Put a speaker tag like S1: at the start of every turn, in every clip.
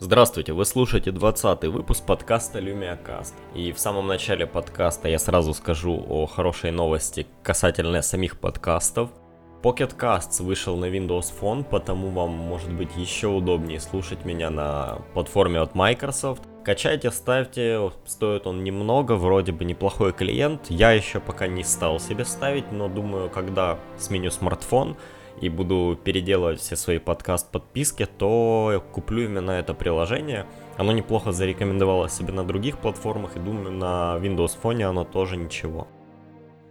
S1: Здравствуйте, вы слушаете 20 выпуск подкаста LumiaCast. И в самом начале подкаста я сразу скажу о хорошей новости касательно самих подкастов. Pocket Casts вышел на Windows Phone, потому вам может быть еще удобнее слушать меня на платформе от Microsoft. Качайте, ставьте, стоит он немного, вроде бы неплохой клиент. Я еще пока не стал себе ставить, но думаю, когда сменю смартфон, и буду переделывать все свои подкаст-подписки, то куплю именно это приложение. Оно неплохо зарекомендовало себе на других платформах, и думаю, на Windows Phone оно тоже ничего.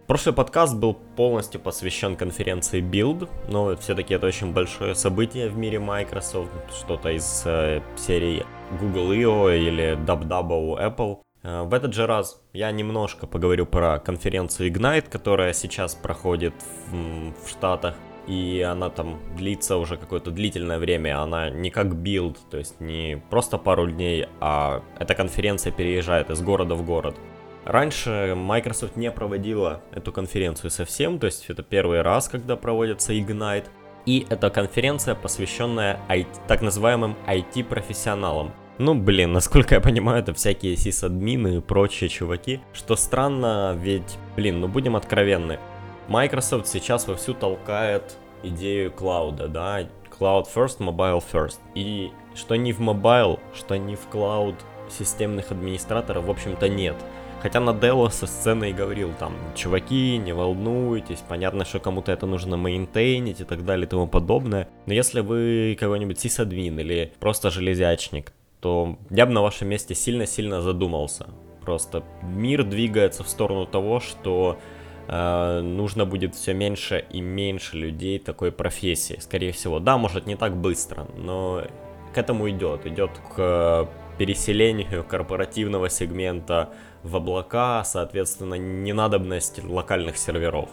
S1: Прошлый подкаст был полностью посвящен конференции Build, но все-таки это очень большое событие в мире Microsoft, что-то из э, серии Google I.O. или DubDub у Apple. Э, в этот же раз я немножко поговорю про конференцию Ignite, которая сейчас проходит в, в Штатах и она там длится уже какое-то длительное время, она не как Build, то есть не просто пару дней, а эта конференция переезжает из города в город. Раньше Microsoft не проводила эту конференцию совсем, то есть это первый раз, когда проводится Ignite, и это конференция, посвященная IT, так называемым IT-профессионалам. Ну, блин, насколько я понимаю, это всякие сисадмины и прочие чуваки. Что странно, ведь, блин, ну будем откровенны, Microsoft сейчас вовсю толкает идею клауда, да, Cloud First, Mobile First. И что ни в Mobile, что ни в Cloud системных администраторов, в общем-то, нет. Хотя на Dell со сцены и говорил там, чуваки, не волнуйтесь, понятно, что кому-то это нужно мейнтейнить и так далее и тому подобное. Но если вы какой-нибудь сисадмин или просто железячник, то я бы на вашем месте сильно-сильно задумался. Просто мир двигается в сторону того, что э, нужно будет все меньше и меньше людей такой профессии, скорее всего. Да, может не так быстро, но к этому идет. Идет к переселению корпоративного сегмента в облака, соответственно, ненадобность локальных серверов.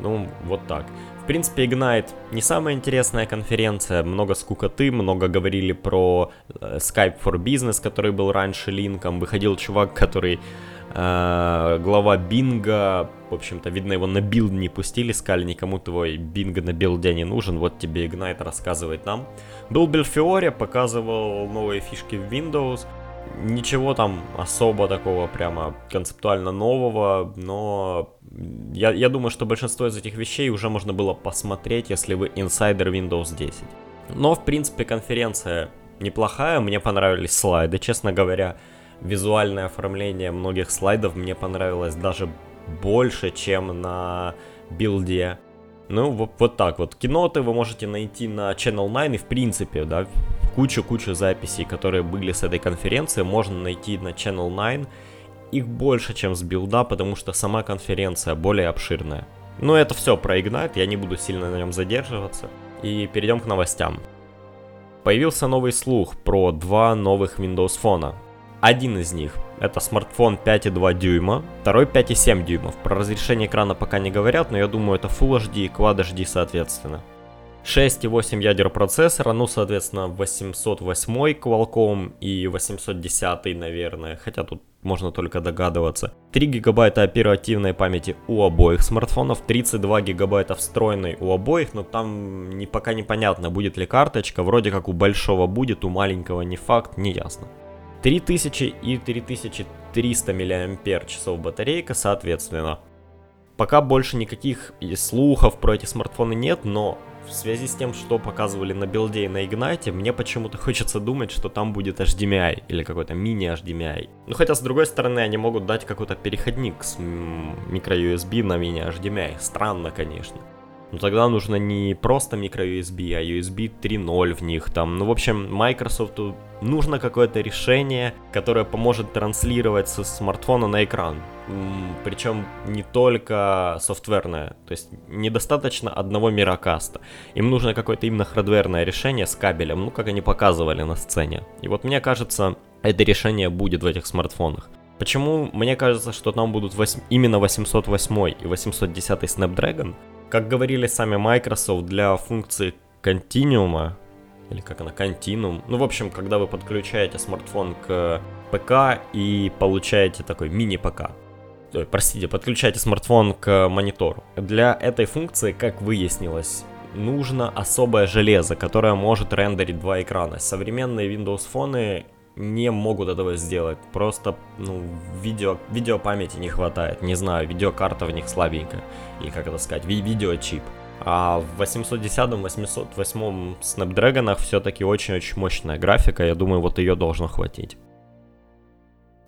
S1: Ну, вот так. В принципе, Ignite не самая интересная конференция, много скукоты, много говорили про э, Skype for Business, который был раньше линком, выходил чувак, который э, глава Bing а, в общем-то, видно, его на Build не пустили, сказали, никому твой Bing а на Build е не нужен, вот тебе Ignite рассказывает нам. Был Белфиоре, показывал новые фишки в Windows, ничего там особо такого прямо концептуально нового, но я, я думаю, что большинство из этих вещей уже можно было посмотреть, если вы инсайдер Windows 10. Но, в принципе, конференция неплохая, мне понравились слайды, честно говоря визуальное оформление многих слайдов мне понравилось даже больше, чем на билде. Ну, вот, вот так вот. Киноты вы можете найти на Channel 9 и в принципе, да, кучу-кучу записей, которые были с этой конференции, можно найти на Channel 9. Их больше, чем с билда, потому что сама конференция более обширная. Но это все про Ignite, я не буду сильно на нем задерживаться. И перейдем к новостям. Появился новый слух про два новых Windows фона. Один из них это смартфон 5,2 дюйма, второй 5,7 дюймов. Про разрешение экрана пока не говорят, но я думаю это Full HD и Quad HD соответственно. 6,8 ядер процессора, ну, соответственно, 808 Qualcomm и 810, наверное, хотя тут можно только догадываться. 3 гигабайта оперативной памяти у обоих смартфонов, 32 гигабайта встроенной у обоих, но там не, пока непонятно, будет ли карточка, вроде как у большого будет, у маленького не факт, не ясно. 3000 и 3300 мАч батарейка, соответственно. Пока больше никаких слухов про эти смартфоны нет, но в связи с тем, что показывали на билде и на Ignite, мне почему-то хочется думать, что там будет HDMI или какой-то мини-HDMI. Ну хотя, с другой стороны, они могут дать какой-то переходник с микро-USB на мини-HDMI. Странно, конечно. Но тогда нужно не просто microUSB, а USB 3.0 в них там. Ну, в общем, Microsoft нужно какое-то решение, которое поможет транслировать со смартфона на экран. Причем не только софтверное, то есть недостаточно одного мирокаста. Им нужно какое-то именно хардверное решение с кабелем, ну как они показывали на сцене. И вот мне кажется, это решение будет в этих смартфонах. Почему мне кажется, что там будут 8, именно 808 и 810 Snapdragon? Как говорили сами Microsoft, для функции континуума, или как она, континуум, ну, в общем, когда вы подключаете смартфон к ПК и получаете такой мини-ПК, простите, подключаете смартфон к монитору. Для этой функции, как выяснилось, нужно особое железо, которое может рендерить два экрана. Современные Windows фоны не могут этого сделать. Просто, ну, видео, видеопамяти не хватает. Не знаю, видеокарта в них слабенькая. Или как это сказать, ви видеочип. А в 810-м, 808-м Snapdragon все-таки очень-очень мощная графика. Я думаю, вот ее должно хватить.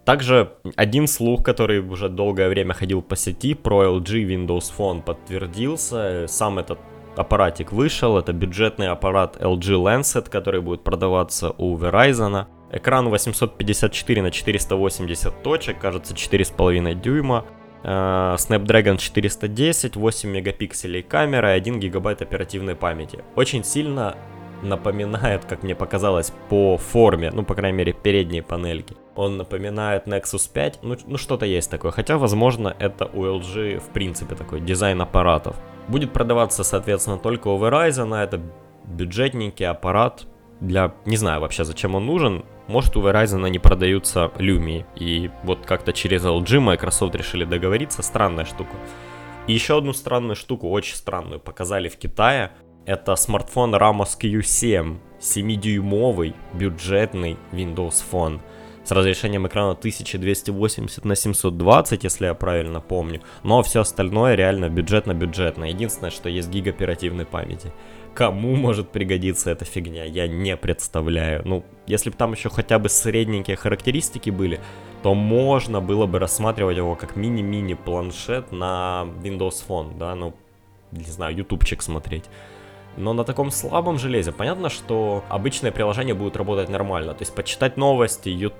S1: Также один слух, который уже долгое время ходил по сети про LG Windows Phone подтвердился. Сам этот аппаратик вышел. Это бюджетный аппарат LG Lancet, который будет продаваться у Verizon. Экран 854 на 480 точек, кажется 4,5 дюйма. Э, Snapdragon 410, 8 мегапикселей камера и 1 гигабайт оперативной памяти. Очень сильно напоминает, как мне показалось, по форме, ну, по крайней мере, передней панельки. Он напоминает Nexus 5, ну, ну что-то есть такое. Хотя, возможно, это у LG, в принципе, такой дизайн аппаратов. Будет продаваться, соответственно, только у Verizon, это бюджетненький аппарат, для... Не знаю вообще, зачем он нужен. Может, у Verizon не продаются Lumia. И вот как-то через LG Microsoft решили договориться. Странная штука. И еще одну странную штуку, очень странную, показали в Китае. Это смартфон Ramos Q7. 7-дюймовый бюджетный Windows Phone с разрешением экрана 1280 на 720, если я правильно помню. Но все остальное реально бюджетно-бюджетно. Единственное, что есть гиг оперативной памяти. Кому может пригодиться эта фигня, я не представляю. Ну, если бы там еще хотя бы средненькие характеристики были, то можно было бы рассматривать его как мини-мини планшет на Windows Phone, да, ну, не знаю, ютубчик смотреть. Но на таком слабом железе понятно, что обычное приложение будет работать нормально. То есть почитать новости, и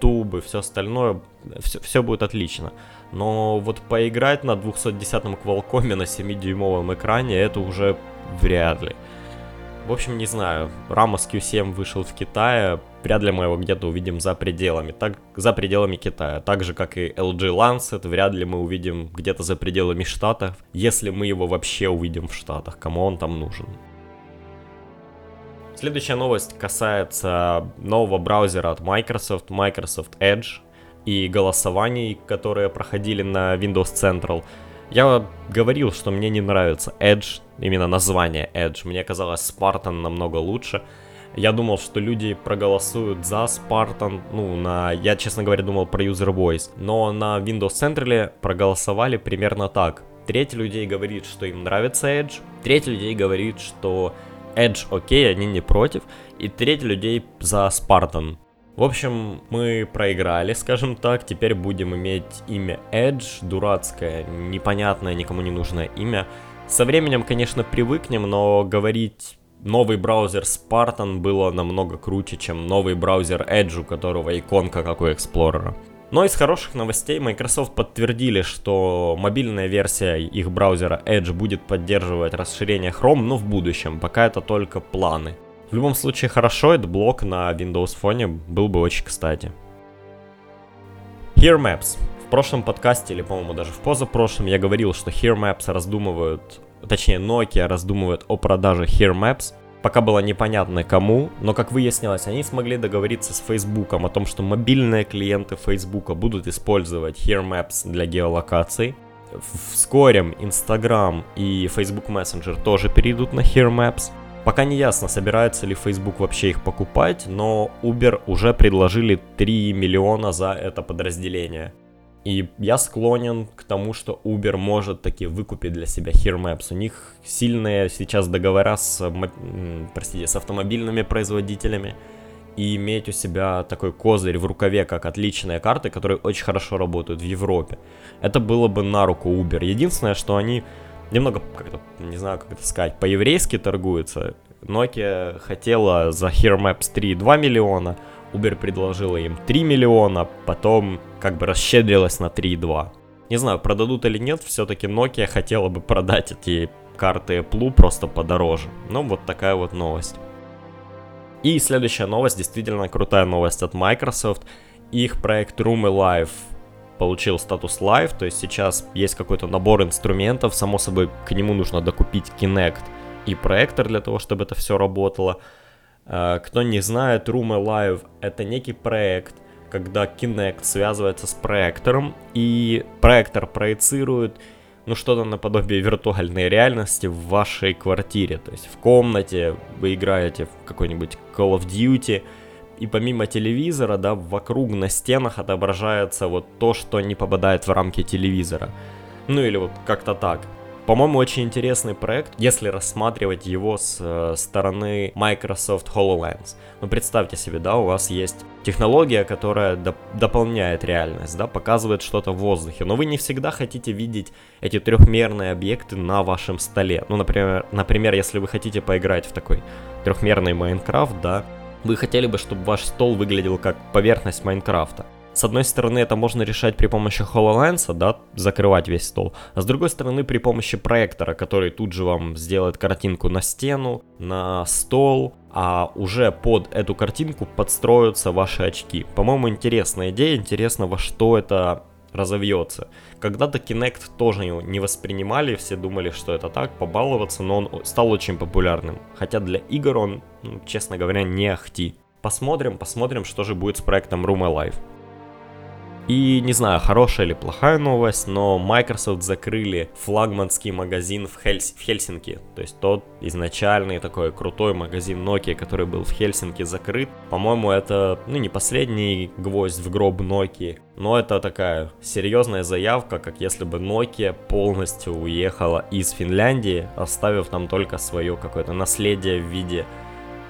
S1: все остальное, все, все будет отлично. Но вот поиграть на 210-м Qualcomm на 7-дюймовом экране, это уже вряд ли. В общем, не знаю, Ramos Q7 вышел в Китае, вряд ли мы его где-то увидим за пределами, так, за пределами Китая. Так же, как и LG Lancet, вряд ли мы увидим где-то за пределами Штатов, если мы его вообще увидим в Штатах, кому он там нужен. Следующая новость касается нового браузера от Microsoft, Microsoft Edge и голосований, которые проходили на Windows Central. Я говорил, что мне не нравится Edge, именно название Edge. Мне казалось Spartan намного лучше. Я думал, что люди проголосуют за Spartan, ну, на, я, честно говоря, думал про User Voice, но на Windows Central проголосовали примерно так. Треть людей говорит, что им нравится Edge, треть людей говорит, что Edge окей, они не против, и треть людей за Spartan. В общем, мы проиграли, скажем так, теперь будем иметь имя Edge, дурацкое, непонятное, никому не нужное имя. Со временем, конечно, привыкнем, но говорить новый браузер Spartan было намного круче, чем новый браузер Edge, у которого иконка как у Explorer. Но из хороших новостей Microsoft подтвердили, что мобильная версия их браузера Edge будет поддерживать расширение Chrome, но в будущем, пока это только планы. В любом случае хорошо, этот блок на Windows Phone был бы очень кстати. Here Maps. В прошлом подкасте, или, по-моему, даже в позапрошлом, я говорил, что Here Maps раздумывают, точнее, Nokia раздумывает о продаже Here Maps – пока было непонятно кому, но как выяснилось, они смогли договориться с Facebook о том, что мобильные клиенты Facebook будут использовать Here Maps для геолокации. Вскоре Instagram и Facebook Messenger тоже перейдут на Here Maps. Пока не ясно, собирается ли Facebook вообще их покупать, но Uber уже предложили 3 миллиона за это подразделение. И я склонен к тому, что Uber может таки выкупить для себя Here. У них сильные сейчас договора с, простите, с автомобильными производителями. И иметь у себя такой козырь в рукаве, как отличные карты, которые очень хорошо работают в Европе. Это было бы на руку Uber. Единственное, что они немного, как-то, не знаю, как это сказать, по-еврейски торгуются. Nokia хотела за Here Maps 3 2 миллиона, Uber предложила им 3 миллиона, потом как бы расщедрилась на 3,2. Не знаю, продадут или нет, все-таки Nokia хотела бы продать эти карты Apple просто подороже. Ну, вот такая вот новость. И следующая новость, действительно крутая новость от Microsoft. Их проект Room Live получил статус Live, то есть сейчас есть какой-то набор инструментов, само собой к нему нужно докупить Kinect и проектор для того, чтобы это все работало. Э, кто не знает, Room Alive это некий проект, когда Kinect связывается с проектором, и проектор проецирует ну, что-то наподобие виртуальной реальности в вашей квартире. То есть в комнате вы играете в какой-нибудь Call of Duty, и помимо телевизора, да, вокруг на стенах отображается вот то, что не попадает в рамки телевизора. Ну или вот как-то так. По-моему, очень интересный проект, если рассматривать его с э, стороны Microsoft HoloLens. Ну, представьте себе, да, у вас есть технология, которая доп- дополняет реальность, да, показывает что-то в воздухе, но вы не всегда хотите видеть эти трехмерные объекты на вашем столе. Ну, например, например, если вы хотите поиграть в такой трехмерный Майнкрафт, да, вы хотели бы, чтобы ваш стол выглядел как поверхность Майнкрафта. С одной стороны, это можно решать при помощи HoloLens, да, закрывать весь стол, а с другой стороны, при помощи проектора, который тут же вам сделает картинку на стену, на стол, а уже под эту картинку подстроятся ваши очки. По-моему, интересная идея, интересно, во что это разовьется. Когда-то Kinect тоже не воспринимали, все думали, что это так, побаловаться, но он стал очень популярным. Хотя для игр он, ну, честно говоря, не ахти. Посмотрим, посмотрим, что же будет с проектом Room Alive. И не знаю, хорошая или плохая новость, но Microsoft закрыли флагманский магазин в, Хельс... в Хельсинки. То есть тот изначальный такой крутой магазин Nokia, который был в Хельсинки, закрыт. По-моему, это ну, не последний гвоздь в гроб Nokia, но это такая серьезная заявка, как если бы Nokia полностью уехала из Финляндии, оставив там только свое какое-то наследие в виде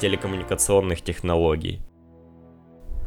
S1: телекоммуникационных технологий.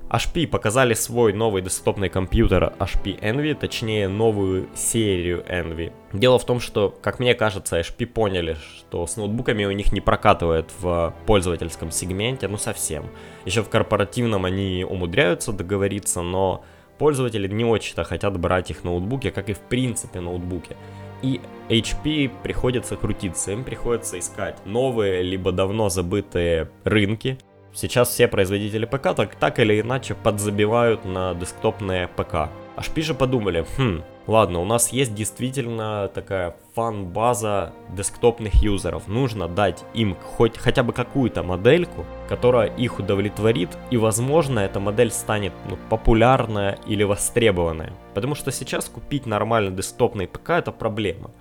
S1: HP показали свой новый десктопный компьютер HP Envy, точнее новую серию Envy. Дело в том, что, как мне кажется, HP поняли, что с ноутбуками у них не прокатывает в пользовательском сегменте, ну совсем. Еще в корпоративном они умудряются договориться, но пользователи не очень-то хотят брать их ноутбуки, как и в принципе ноутбуки. И HP приходится крутиться, им приходится искать новые, либо давно забытые рынки, Сейчас все производители ПК так, так или иначе подзабивают на десктопные ПК. HP же подумали, хм, ладно, у нас есть действительно такая фан-база десктопных юзеров. Нужно дать им хоть хотя бы какую-то модельку, которая их удовлетворит, и возможно эта модель станет ну, популярная или востребованная. Потому что сейчас купить нормальный десктопный ПК это проблема.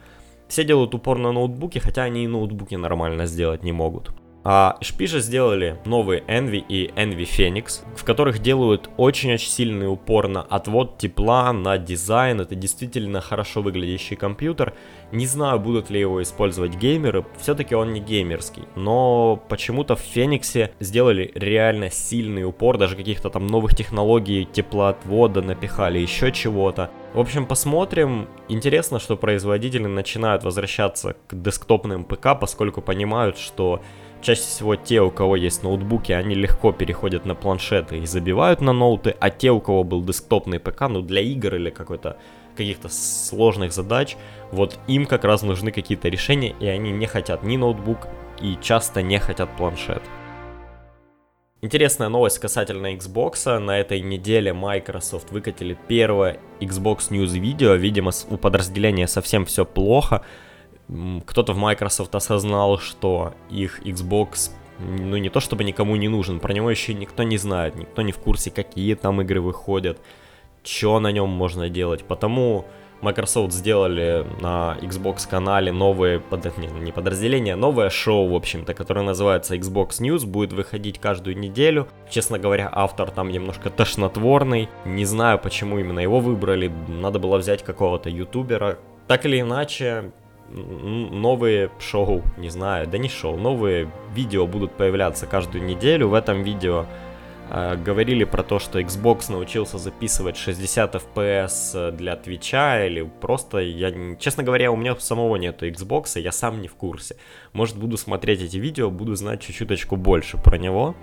S1: Все делают упор на ноутбуки, хотя они и ноутбуки нормально сделать не могут. А HP сделали новые Envy и Envy Phoenix, в которых делают очень-очень сильный упор на отвод тепла, на дизайн. Это действительно хорошо выглядящий компьютер. Не знаю, будут ли его использовать геймеры, все-таки он не геймерский. Но почему-то в Фениксе сделали реально сильный упор, даже каких-то там новых технологий теплоотвода напихали, еще чего-то. В общем, посмотрим. Интересно, что производители начинают возвращаться к десктопным ПК, поскольку понимают, что Чаще всего те, у кого есть ноутбуки, они легко переходят на планшеты и забивают на ноуты, а те, у кого был десктопный ПК, ну для игр или какой-то каких-то сложных задач, вот им как раз нужны какие-то решения, и они не хотят ни ноутбук, и часто не хотят планшет. Интересная новость касательно Xbox. На этой неделе Microsoft выкатили первое Xbox News видео. Видимо, у подразделения совсем все плохо кто-то в Microsoft осознал, что их Xbox ну не то чтобы никому не нужен, про него еще никто не знает, никто не в курсе, какие там игры выходят, что на нем можно делать. Потому Microsoft сделали на Xbox канале новые, под, не, не подразделение, новое шоу, в общем-то, которое называется Xbox News, будет выходить каждую неделю. Честно говоря, автор там немножко тошнотворный, не знаю, почему именно его выбрали, надо было взять какого-то ютубера. Так или иначе, новые шоу, не знаю, да не шоу, новые видео будут появляться каждую неделю. В этом видео э, говорили про то, что Xbox научился записывать 60 FPS для Твича или просто, я, честно говоря, у меня самого нету Xbox, я сам не в курсе. Может, буду смотреть эти видео, буду знать чуть-чуточку больше про него.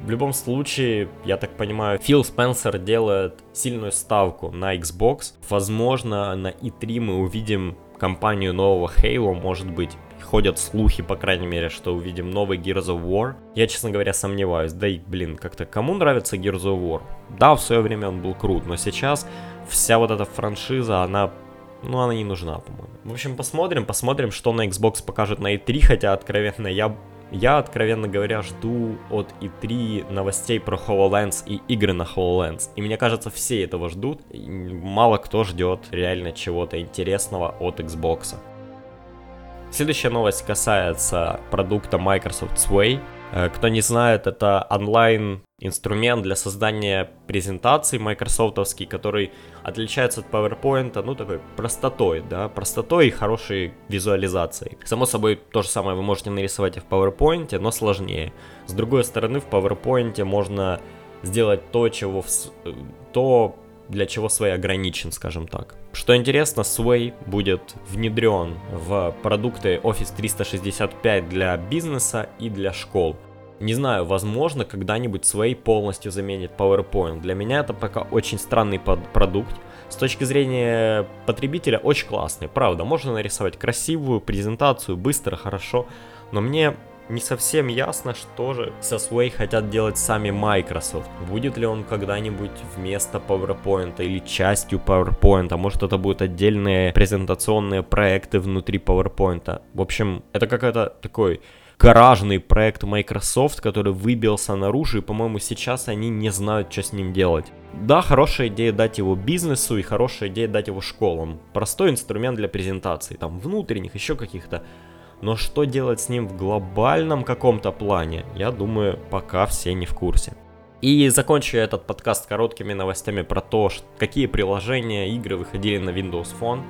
S1: В любом случае, я так понимаю, Фил Спенсер делает сильную ставку на Xbox. Возможно, на E3 мы увидим компанию нового Halo, может быть, ходят слухи, по крайней мере, что увидим новый Gears of War. Я, честно говоря, сомневаюсь. Да и, блин, как-то кому нравится Gears of War? Да, в свое время он был крут, но сейчас вся вот эта франшиза, она ну, она не нужна, по-моему. В общем, посмотрим, посмотрим, что на Xbox покажет на E3, хотя, откровенно, я Я, откровенно говоря, жду от E3 новостей про HoloLens и игры на HoloLens. И мне кажется, все этого ждут. Мало кто ждет реально чего-то интересного от Xbox. Следующая новость касается продукта Microsoft Sway. Э, кто не знает, это онлайн-инструмент для создания презентаций майкрософтовский, который отличается от PowerPoint, ну, такой простотой, да, простотой и хорошей визуализацией. Само собой, то же самое вы можете нарисовать и в PowerPoint, но сложнее. С другой стороны, в PowerPoint можно сделать то, чего в... То, для чего Sway ограничен, скажем так. Что интересно, Sway будет внедрен в продукты Office 365 для бизнеса и для школ. Не знаю, возможно, когда-нибудь Sway полностью заменит PowerPoint. Для меня это пока очень странный продукт. С точки зрения потребителя очень классный, правда. Можно нарисовать красивую презентацию, быстро, хорошо. Но мне не совсем ясно, что же со Sway хотят делать сами Microsoft. Будет ли он когда-нибудь вместо PowerPoint или частью PowerPoint, а может это будут отдельные презентационные проекты внутри PowerPoint. В общем, это какой-то такой гаражный проект Microsoft, который выбился наружу, и, по-моему, сейчас они не знают, что с ним делать. Да, хорошая идея дать его бизнесу и хорошая идея дать его школам. Простой инструмент для презентаций, там, внутренних, еще каких-то. Но что делать с ним в глобальном каком-то плане, я думаю, пока все не в курсе. И закончу этот подкаст короткими новостями про то, какие приложения, игры выходили на Windows Phone.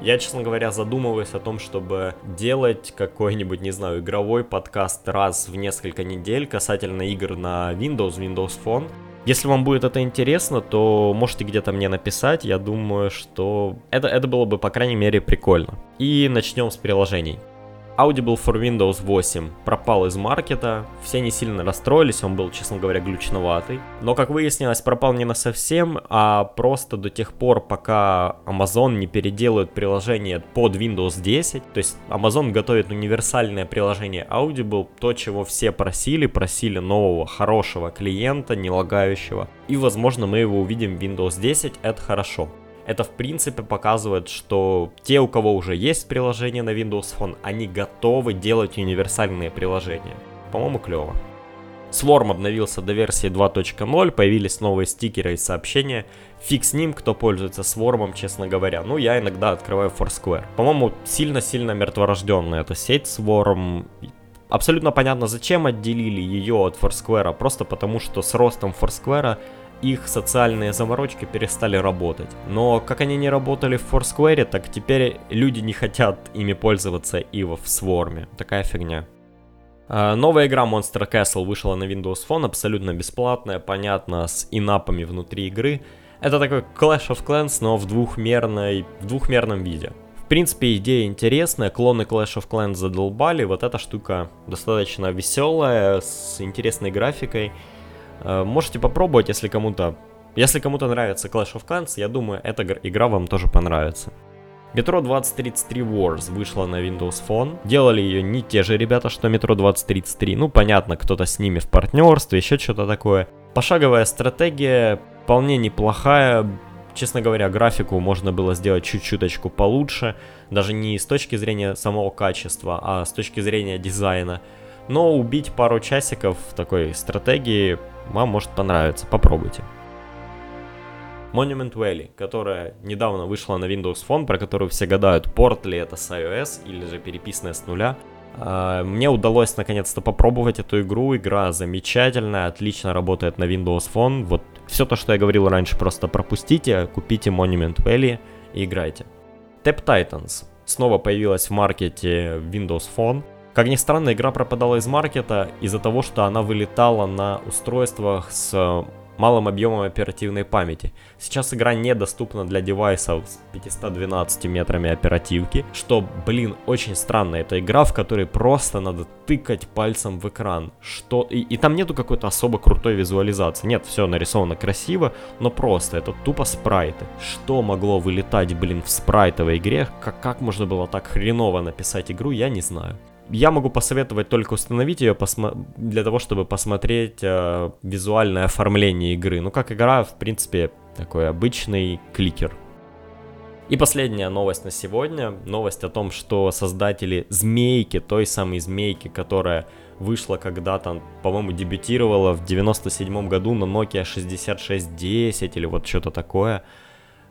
S1: Я, честно говоря, задумываюсь о том, чтобы делать какой-нибудь, не знаю, игровой подкаст раз в несколько недель касательно игр на Windows, Windows Phone. Если вам будет это интересно, то можете где-то мне написать. Я думаю, что это, это было бы, по крайней мере, прикольно. И начнем с приложений. Audible for Windows 8 пропал из маркета, все не сильно расстроились, он был, честно говоря, глючноватый. Но, как выяснилось, пропал не на совсем, а просто до тех пор, пока Amazon не переделают приложение под Windows 10. То есть Amazon готовит универсальное приложение Audible, то, чего все просили, просили нового хорошего клиента, не лагающего. И, возможно, мы его увидим в Windows 10, это хорошо это в принципе показывает, что те, у кого уже есть приложение на Windows Phone, они готовы делать универсальные приложения. По-моему, клево. Swarm обновился до версии 2.0, появились новые стикеры и сообщения. Фиг с ним, кто пользуется Swarm, честно говоря. Ну, я иногда открываю Foursquare. По-моему, сильно-сильно мертворожденная эта сеть Swarm. Абсолютно понятно, зачем отделили ее от Foursquare, просто потому что с ростом Foursquare их социальные заморочки перестали работать. Но как они не работали в Foursquare, так теперь люди не хотят ими пользоваться и в Swarm. Такая фигня. А, новая игра Monster Castle вышла на Windows Phone, абсолютно бесплатная, понятно, с инапами внутри игры. Это такой Clash of Clans, но в, двухмерной, в двухмерном виде. В принципе, идея интересная, клоны Clash of Clans задолбали, вот эта штука достаточно веселая, с интересной графикой. Э, можете попробовать, если кому-то... Если кому-то нравится Clash of Clans, я думаю, эта игра вам тоже понравится. Metro 2033 Wars вышла на Windows Phone. Делали ее не те же ребята, что Metro 2033. Ну, понятно, кто-то с ними в партнерстве, еще что-то такое. Пошаговая стратегия вполне неплохая. Честно говоря, графику можно было сделать чуть-чуточку получше. Даже не с точки зрения самого качества, а с точки зрения дизайна. Но убить пару часиков в такой стратегии вам может понравиться, попробуйте. Monument Valley, которая недавно вышла на Windows Phone, про которую все гадают, порт ли это с iOS или же переписанная с нуля. А, мне удалось наконец-то попробовать эту игру. Игра замечательная, отлично работает на Windows Phone. Вот все то, что я говорил раньше, просто пропустите, купите Monument Valley и играйте. Tap Titans снова появилась в маркете Windows Phone. Как ни странно, игра пропадала из маркета из-за того, что она вылетала на устройствах с э, малым объемом оперативной памяти. Сейчас игра недоступна для девайсов с 512 метрами оперативки, что, блин, очень странно. Это игра, в которой просто надо тыкать пальцем в экран. Что... И, и там нету какой-то особо крутой визуализации. Нет, все нарисовано красиво, но просто это тупо спрайты. Что могло вылетать, блин, в спрайтовой игре? Как, как можно было так хреново написать игру, я не знаю я могу посоветовать только установить ее для того, чтобы посмотреть э, визуальное оформление игры. Ну, как игра, в принципе, такой обычный кликер. И последняя новость на сегодня. Новость о том, что создатели Змейки, той самой Змейки, которая вышла когда-то, по-моему, дебютировала в 97 году на Nokia 6610 или вот что-то такое.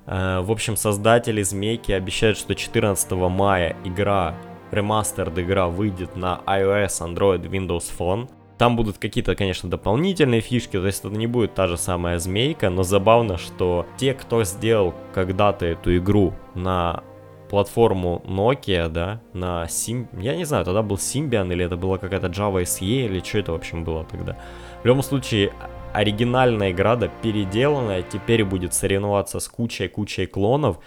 S1: Э, в общем, создатели Змейки обещают, что 14 мая игра, ремастерд игра выйдет на iOS, Android, Windows Phone. Там будут какие-то, конечно, дополнительные фишки, то есть это не будет та же самая змейка, но забавно, что те, кто сделал когда-то эту игру на платформу Nokia, да, на Sim... Я не знаю, тогда был Symbian или это была какая-то Java SE или что это, в общем, было тогда. В любом случае, оригинальная игра, да, переделанная, теперь будет соревноваться с кучей-кучей клонов,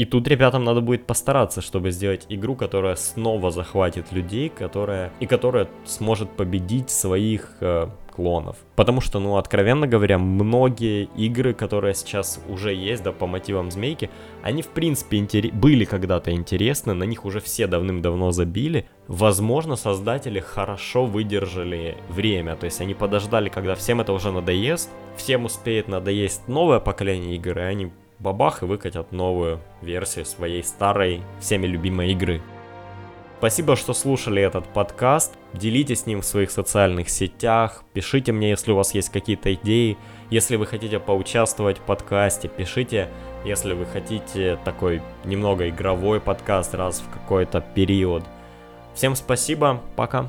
S1: и тут ребятам надо будет постараться, чтобы сделать игру, которая снова захватит людей, которая и которая сможет победить своих э, клонов. Потому что, ну, откровенно говоря, многие игры, которые сейчас уже есть, да, по мотивам Змейки, они, в принципе, интер... были когда-то интересны, на них уже все давным-давно забили. Возможно, создатели хорошо выдержали время, то есть они подождали, когда всем это уже надоест, всем успеет надоесть новое поколение игр, и они бабах и выкатят новую версию своей старой, всеми любимой игры. Спасибо, что слушали этот подкаст. Делитесь с ним в своих социальных сетях. Пишите мне, если у вас есть какие-то идеи. Если вы хотите поучаствовать в подкасте, пишите. Если вы хотите такой немного игровой подкаст раз в какой-то период. Всем спасибо. Пока.